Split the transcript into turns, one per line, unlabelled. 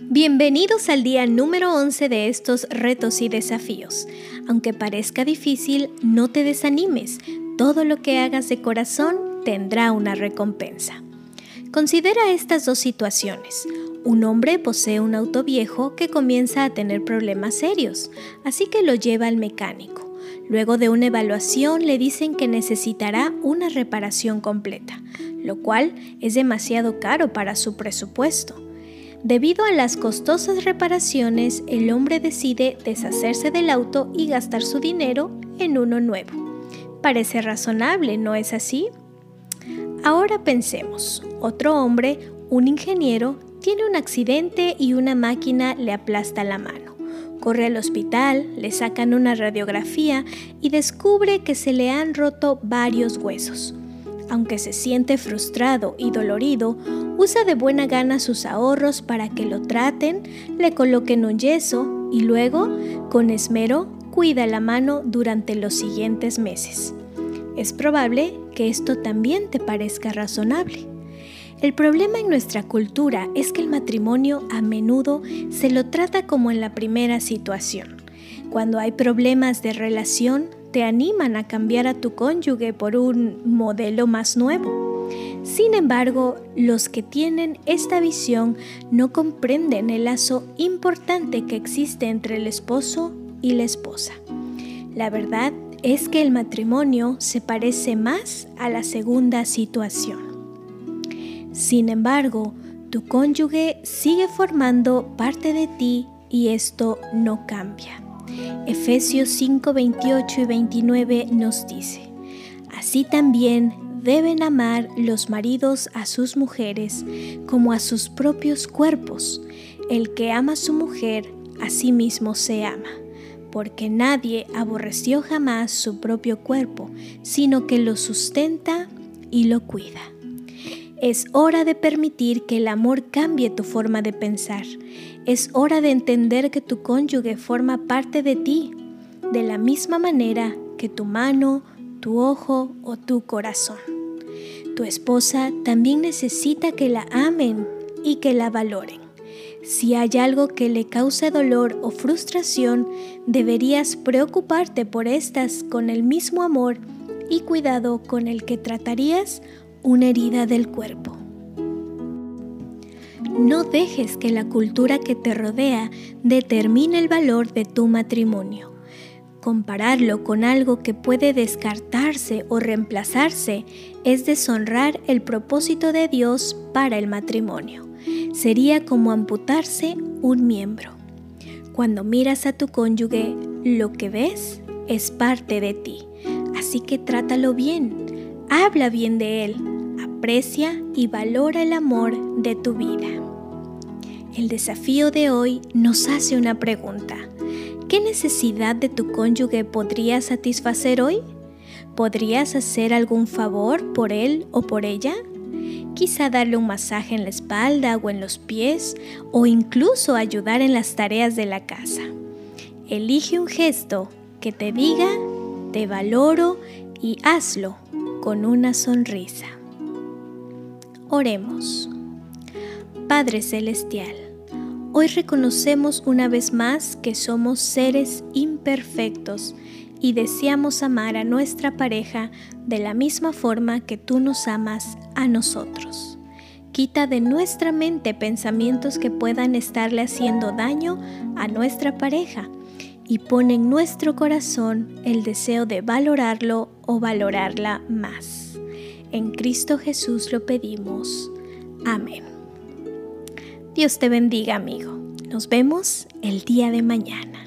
Bienvenidos al día número 11 de estos retos y desafíos. Aunque parezca difícil, no te desanimes. Todo lo que hagas de corazón tendrá una recompensa. Considera estas dos situaciones. Un hombre posee un auto viejo que comienza a tener problemas serios, así que lo lleva al mecánico. Luego de una evaluación le dicen que necesitará una reparación completa, lo cual es demasiado caro para su presupuesto. Debido a las costosas reparaciones, el hombre decide deshacerse del auto y gastar su dinero en uno nuevo. Parece razonable, ¿no es así? Ahora pensemos, otro hombre, un ingeniero, tiene un accidente y una máquina le aplasta la mano. Corre al hospital, le sacan una radiografía y descubre que se le han roto varios huesos. Aunque se siente frustrado y dolorido, usa de buena gana sus ahorros para que lo traten, le coloquen un yeso y luego, con esmero, cuida la mano durante los siguientes meses. Es probable que esto también te parezca razonable. El problema en nuestra cultura es que el matrimonio a menudo se lo trata como en la primera situación. Cuando hay problemas de relación, te animan a cambiar a tu cónyuge por un modelo más nuevo. Sin embargo, los que tienen esta visión no comprenden el lazo importante que existe entre el esposo y la esposa. La verdad es que el matrimonio se parece más a la segunda situación. Sin embargo, tu cónyuge sigue formando parte de ti y esto no cambia. Efesios 5, 28 y 29 nos dice, Así también deben amar los maridos a sus mujeres como a sus propios cuerpos. El que ama a su mujer, a sí mismo se ama, porque nadie aborreció jamás su propio cuerpo, sino que lo sustenta y lo cuida. Es hora de permitir que el amor cambie tu forma de pensar. Es hora de entender que tu cónyuge forma parte de ti, de la misma manera que tu mano, tu ojo o tu corazón. Tu esposa también necesita que la amen y que la valoren. Si hay algo que le cause dolor o frustración, deberías preocuparte por estas con el mismo amor y cuidado con el que tratarías una herida del cuerpo. No dejes que la cultura que te rodea determine el valor de tu matrimonio. Compararlo con algo que puede descartarse o reemplazarse es deshonrar el propósito de Dios para el matrimonio. Sería como amputarse un miembro. Cuando miras a tu cónyuge, lo que ves es parte de ti. Así que trátalo bien, habla bien de él, aprecia y valora el amor de tu vida. El desafío de hoy nos hace una pregunta. ¿Qué necesidad de tu cónyuge podrías satisfacer hoy? ¿Podrías hacer algún favor por él o por ella? Quizá darle un masaje en la espalda o en los pies o incluso ayudar en las tareas de la casa. Elige un gesto que te diga, te valoro y hazlo con una sonrisa. Oremos. Padre Celestial, Hoy reconocemos una vez más que somos seres imperfectos y deseamos amar a nuestra pareja de la misma forma que tú nos amas a nosotros. Quita de nuestra mente pensamientos que puedan estarle haciendo daño a nuestra pareja y pone en nuestro corazón el deseo de valorarlo o valorarla más. En Cristo Jesús lo pedimos. Amén. Dios te bendiga, amigo. Nos vemos el día de mañana.